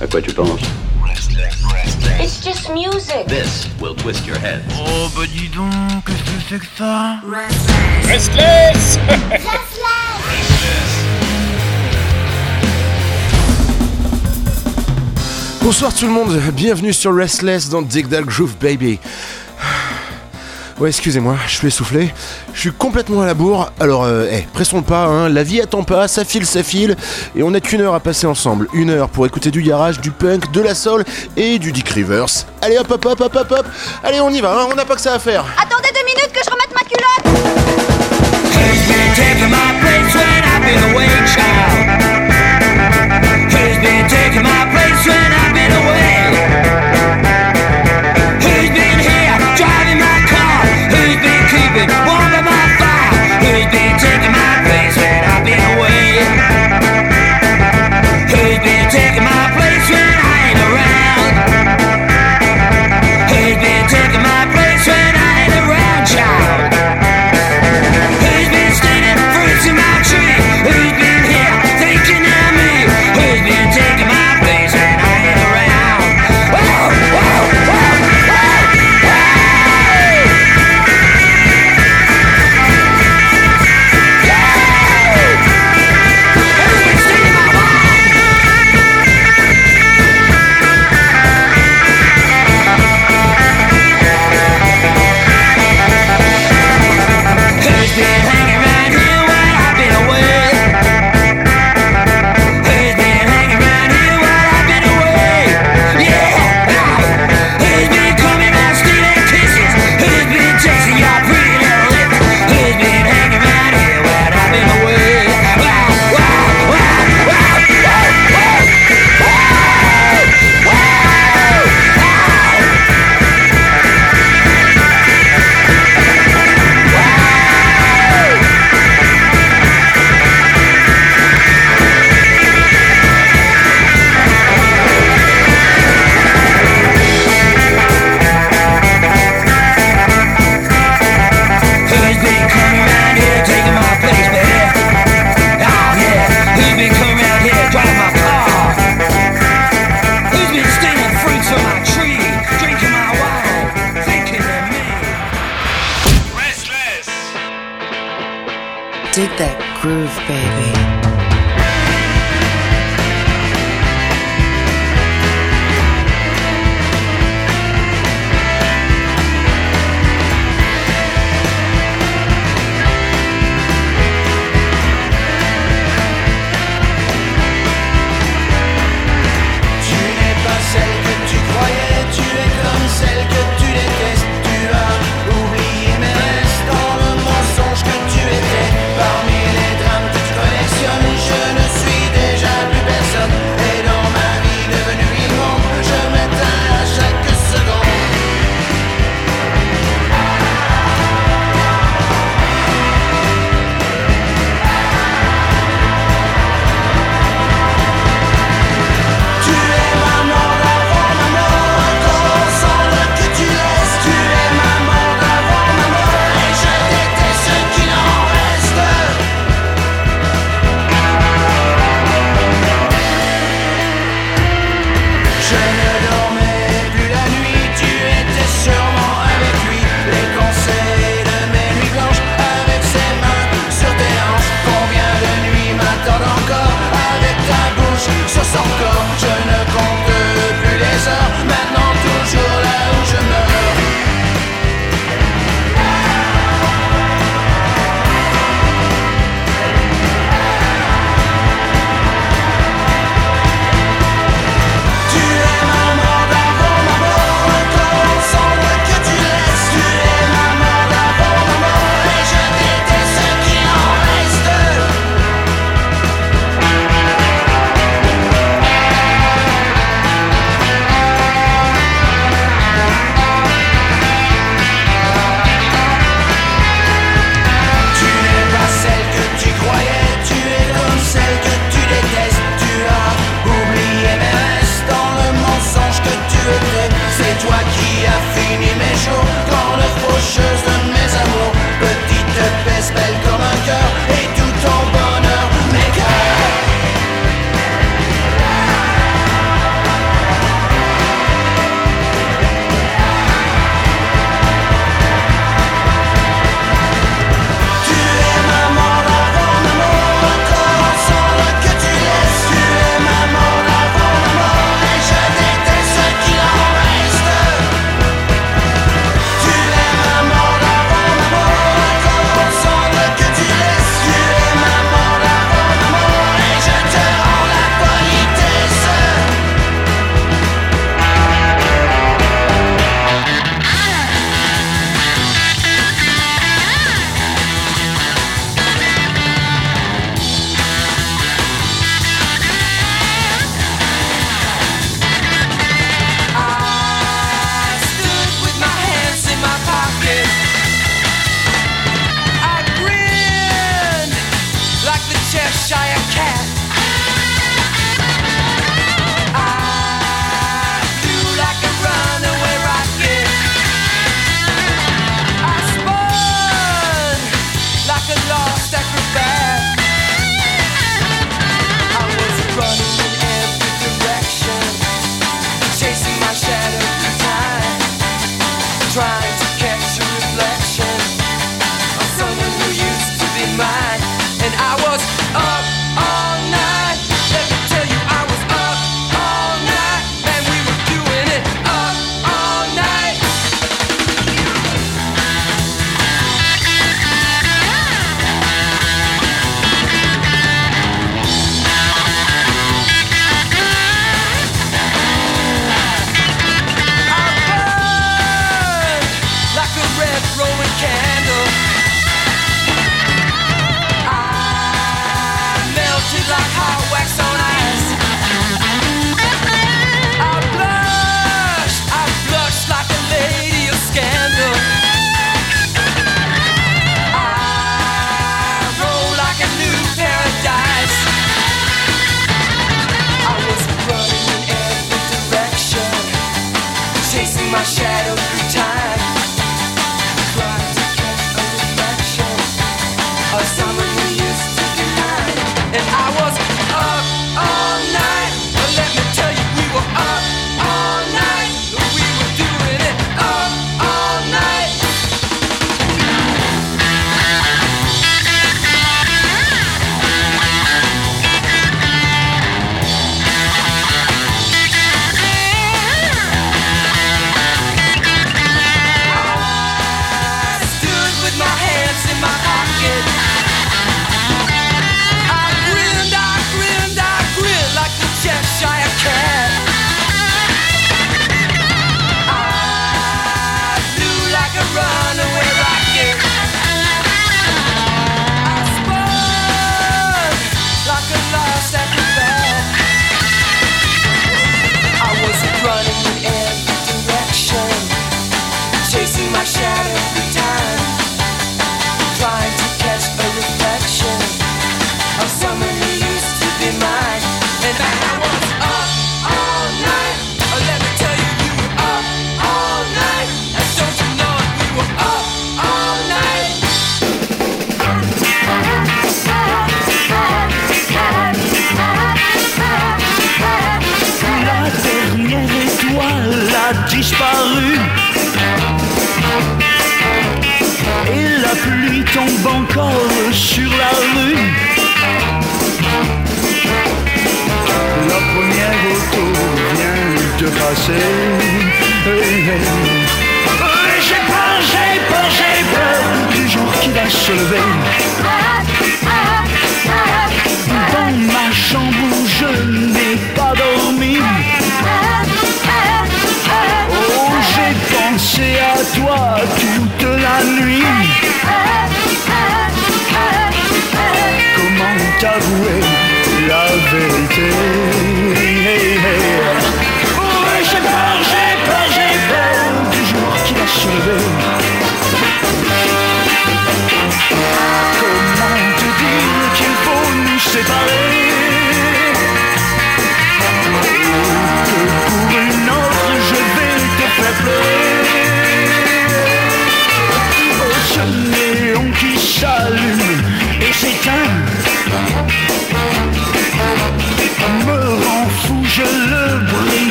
À quoi tu penses restless, restless. It's just music. This will twist your head. Oh, bah dis donc, qu'est-ce que c'est que ça Restless Restless Restless Bonsoir tout le monde, bienvenue sur Restless dans Digital Groove Baby. Ouais, excusez-moi, je suis essoufflé. Je suis complètement à la bourre. Alors, euh, hey, pressons pas, hein, la vie attend pas, ça file, ça file. Et on n'a qu'une heure à passer ensemble. Une heure pour écouter du garage, du punk, de la soul et du Dick Rivers. Allez, hop, hop, hop, hop, hop, hop. Allez, on y va, hein, on n'a pas que ça à faire. Attendez deux minutes que je remette ma culotte.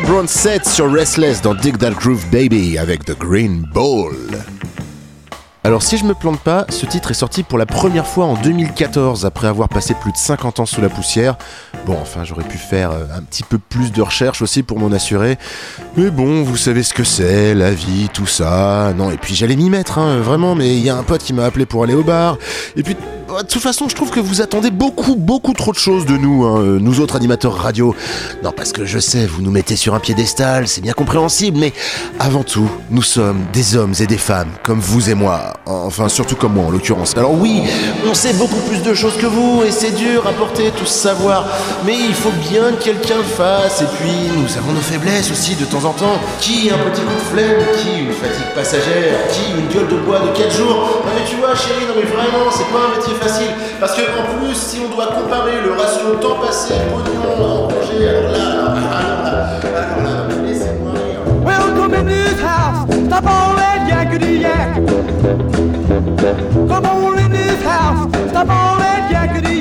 Brown 7 sur Restless dans Dig That Groove Baby avec The Green Ball. Alors si je me plante pas, ce titre est sorti pour la première fois en 2014 après avoir passé plus de 50 ans sous la poussière. Bon, enfin j'aurais pu faire euh, un petit peu plus de recherche aussi pour m'en assurer. Mais bon, vous savez ce que c'est, la vie, tout ça. Non, et puis j'allais m'y mettre, hein, vraiment, mais il y a un pote qui m'a appelé pour aller au bar. Et puis de toute façon, je trouve que vous attendez beaucoup, beaucoup trop de choses de nous, hein, euh, nous autres animateurs radio. Non, parce que je sais, vous nous mettez sur un piédestal, c'est bien compréhensible, mais avant tout, nous sommes des hommes et des femmes, comme vous et moi. Enfin, surtout comme moi en l'occurrence. Alors oui, on sait beaucoup plus de choses que vous, et c'est dur à porter tout ce savoir, mais il faut bien que quelqu'un le fasse, et puis nous avons nos faiblesses aussi de temps en temps. Qui un petit coup de flemme, qui une fatigue passagère, qui une gueule de bois de 4 jours. Non mais tu vois chérie, non mais vraiment, c'est pas un métier Parce que en plus, si on doit comparer le ratio temps passé, pognon en congé, alors là, alors là, alors là, alors là, laissez-moi rire. Welcome in this house. Stop all that yakety yak. Come on in this house. Stop all that yakety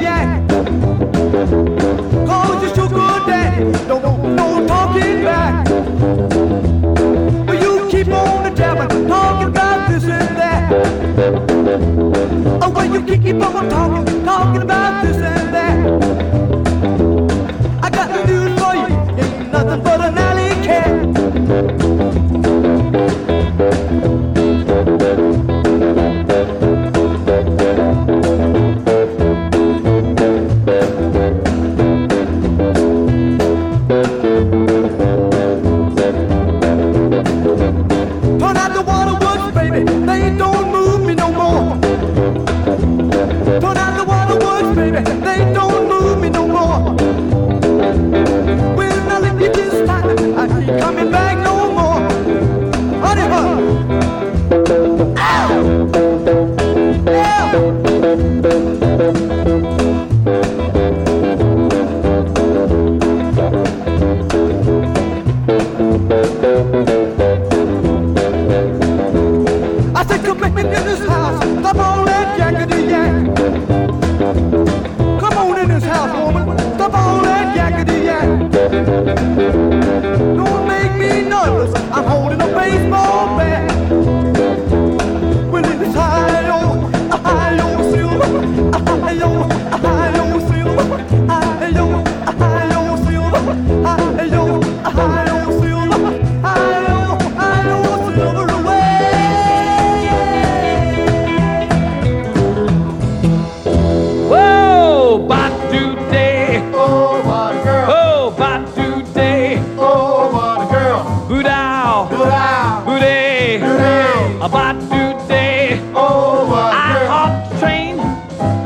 keep on talking, talking about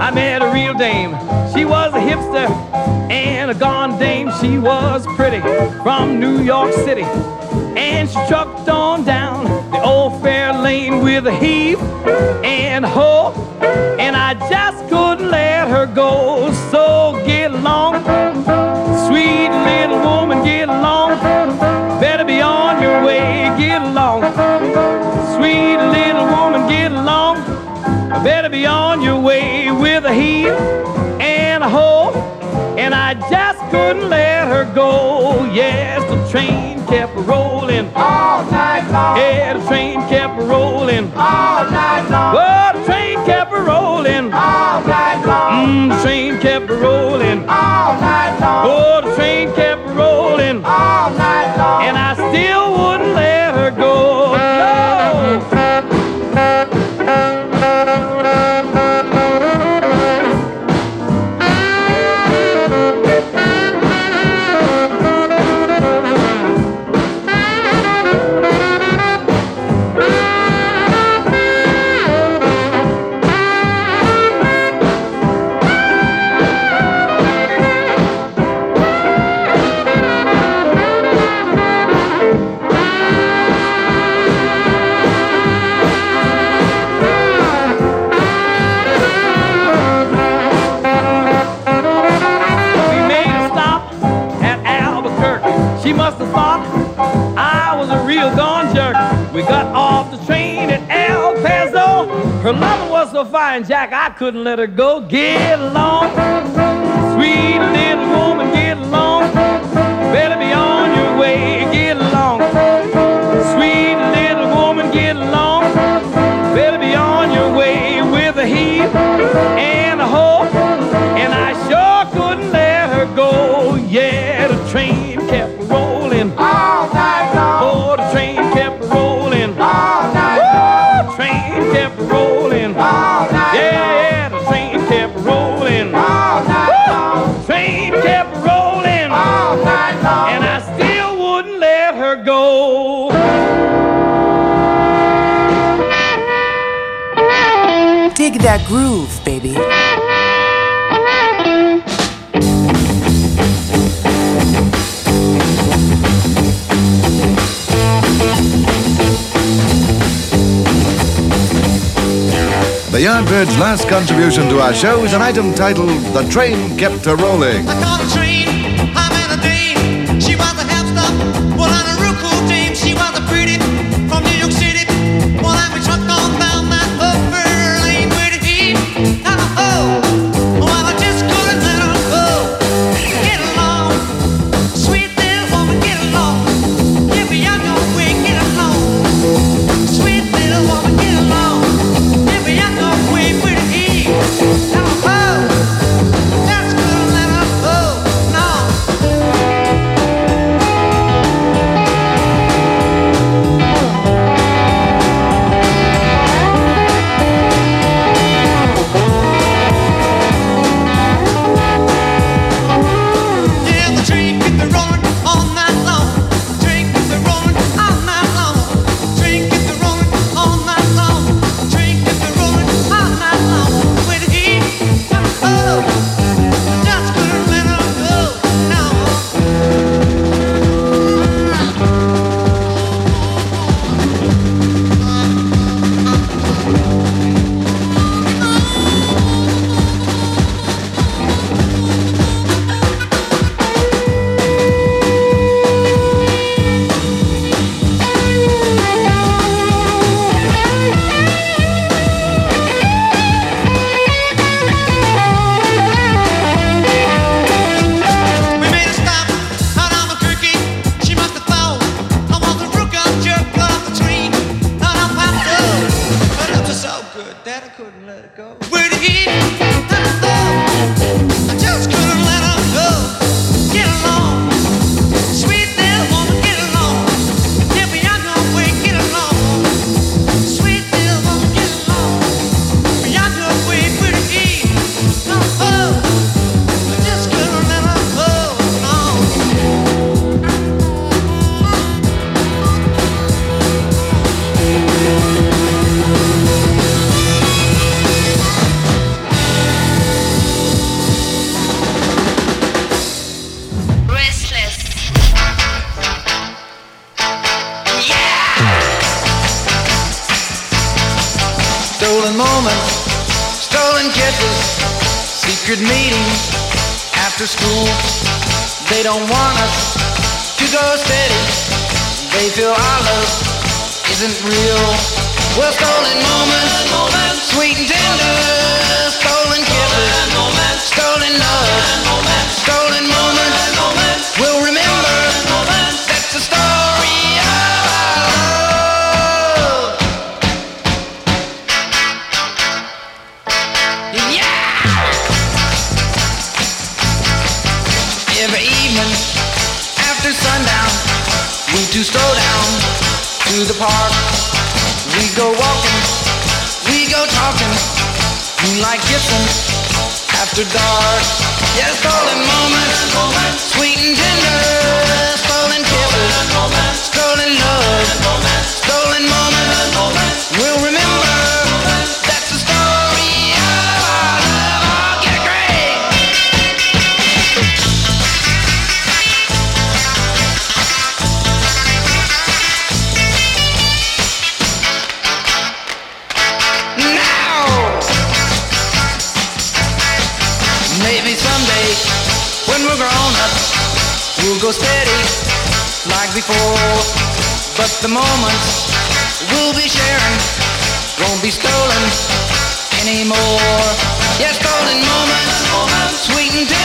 I met a real dame. She was a hipster and a gone dame. She was pretty from New York City. And she trucked on down the old fair lane with a heave and a. And I just couldn't let her go. Yes, the train kept rolling all night long. Yeah, the train kept rolling all night long. Oh, the train kept rolling all night long. Mm, the train kept rolling all night long. Oh, the train kept rolling all night was Jack, I couldn't let her go. Get along, sweet little woman, get along. Better be on your way. Les Bird's last contribution to our show is an item titled The Train Kept A Rolling. evening, after sundown, we two stroll down to the park. We go walking, we go talking, moonlight kissing after dark. Yeah, stolen moments, sweet and tender, stolen kisses, stolen love. people. But the moments we'll be sharing won't be stolen anymore. Yes, stolen moments, moments sweet and dear.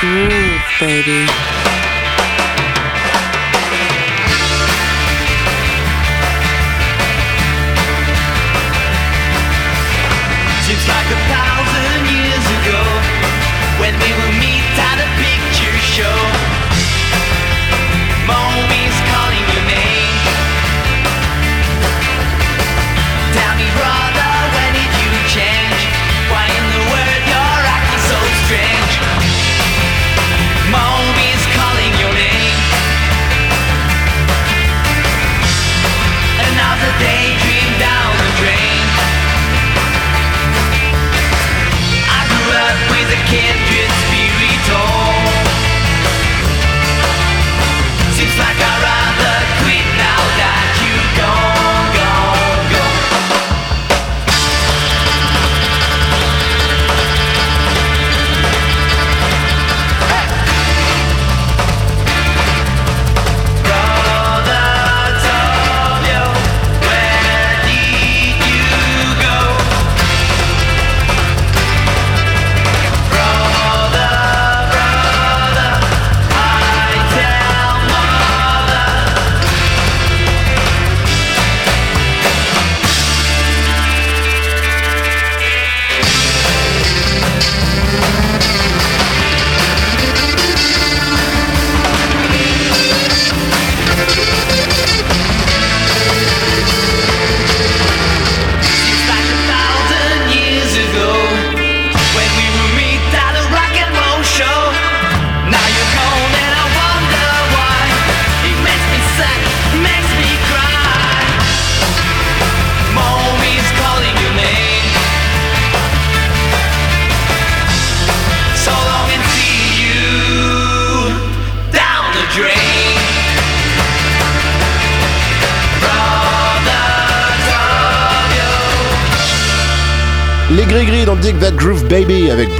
groove, baby.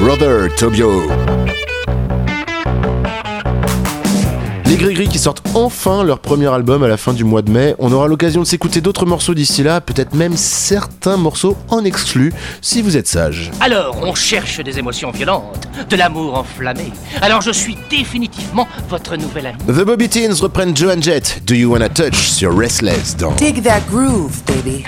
Brother Tobio. Les Gris-Gris qui sortent enfin leur premier album à la fin du mois de mai. On aura l'occasion de s'écouter d'autres morceaux d'ici là, peut-être même certains morceaux en exclu, si vous êtes sage. Alors, on cherche des émotions violentes, de l'amour enflammé. Alors, je suis définitivement votre nouvel ami. The Bobby Teens reprennent Joan Jett, Do You Wanna Touch sur Restless dans Dig that groove, baby.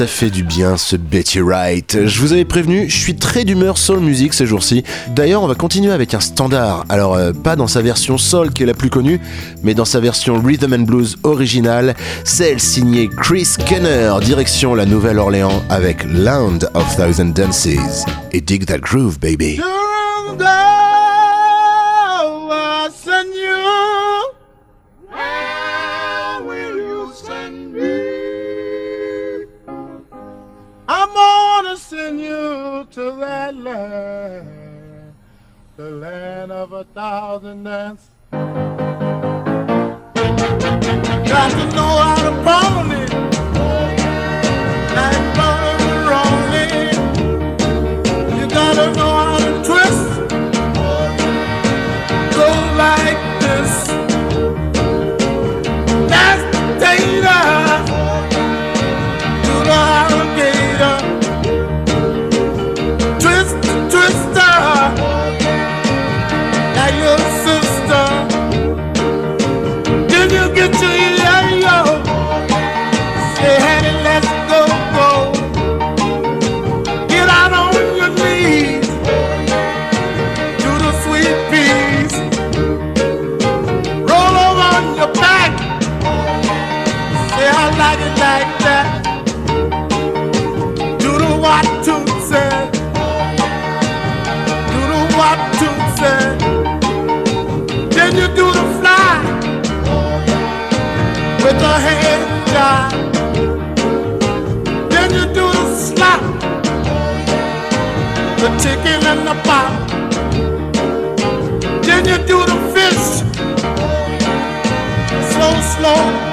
Ça fait du bien ce Betty Wright. Je vous avais prévenu, je suis très d'humeur soul music ces jours-ci. D'ailleurs, on va continuer avec un standard. Alors, euh, pas dans sa version soul qui est la plus connue, mais dans sa version rhythm and blues originale, celle signée Chris Kenner, direction la Nouvelle-Orléans avec Land of Thousand Dances. Et dig that groove, baby. Land, the land of a thousand dances. Got to know how to pony, chicken and the pop. Then you do the fish, slow, slow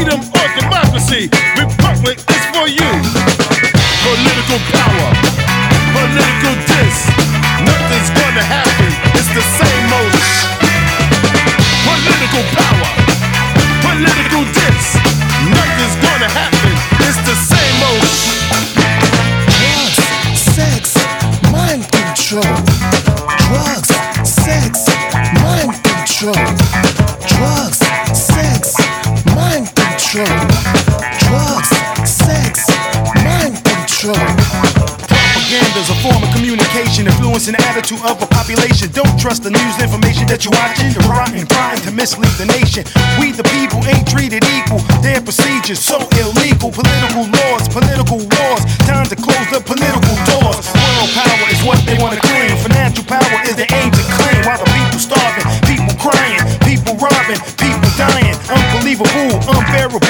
freedom or democracy. Republic is for you. Political power, political dis. Nothing's gonna happen. It's the same. Population. Don't trust the news information that you're watching. They're rotten, trying to mislead the nation. We the people ain't treated equal. Their procedures so illegal. Political laws, political wars. Time to close the political doors. World power is what they want to claim. Financial power is their aim to claim. While the people starving, people crying, people robbing, people dying. Unbelievable, unbearable.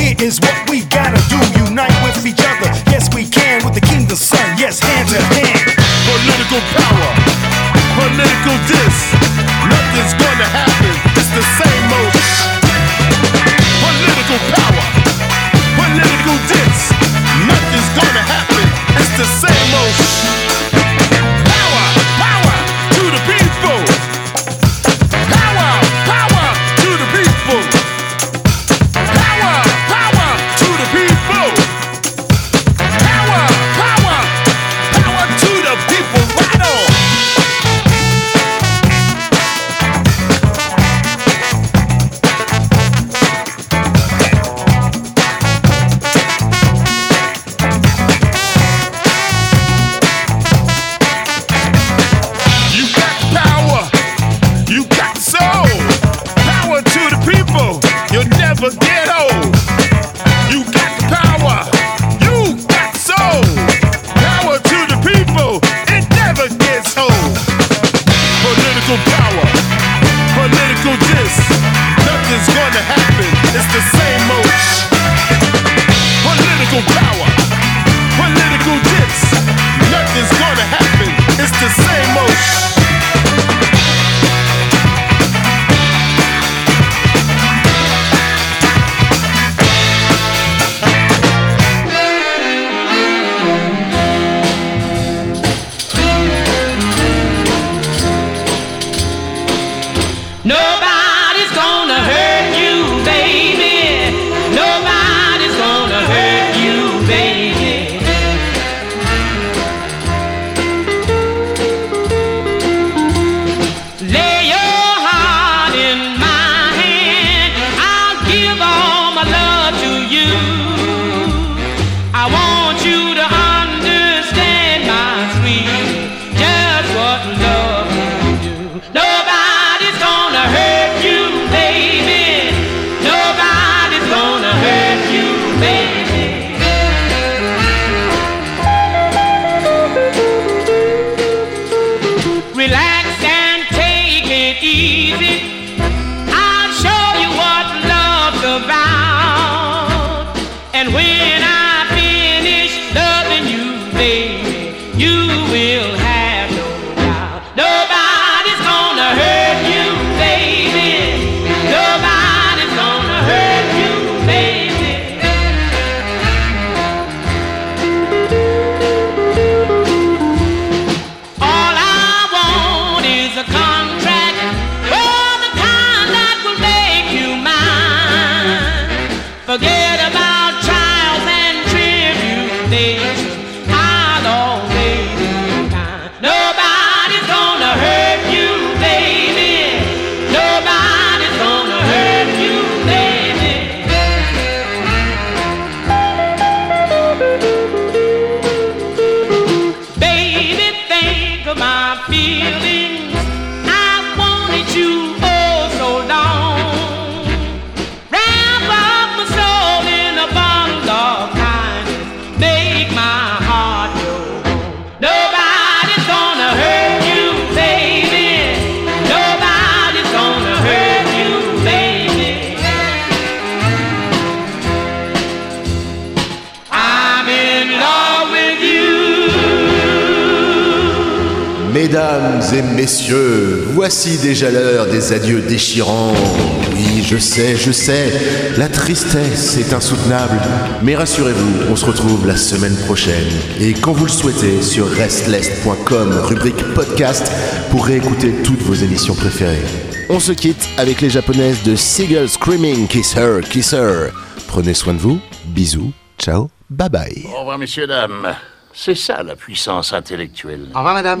Here is what we gotta do. Unite with each other. Yes, we can with the kingdom's son. Yes, hand. Sais, je sais, la tristesse est insoutenable. Mais rassurez-vous, on se retrouve la semaine prochaine. Et quand vous le souhaitez, sur restless.com, rubrique podcast, pour réécouter toutes vos émissions préférées. On se quitte avec les japonaises de Seagull Screaming Kiss Her, Kiss Her. Prenez soin de vous, bisous, ciao, bye bye. Au revoir, messieurs, dames. C'est ça la puissance intellectuelle. Au revoir, madame.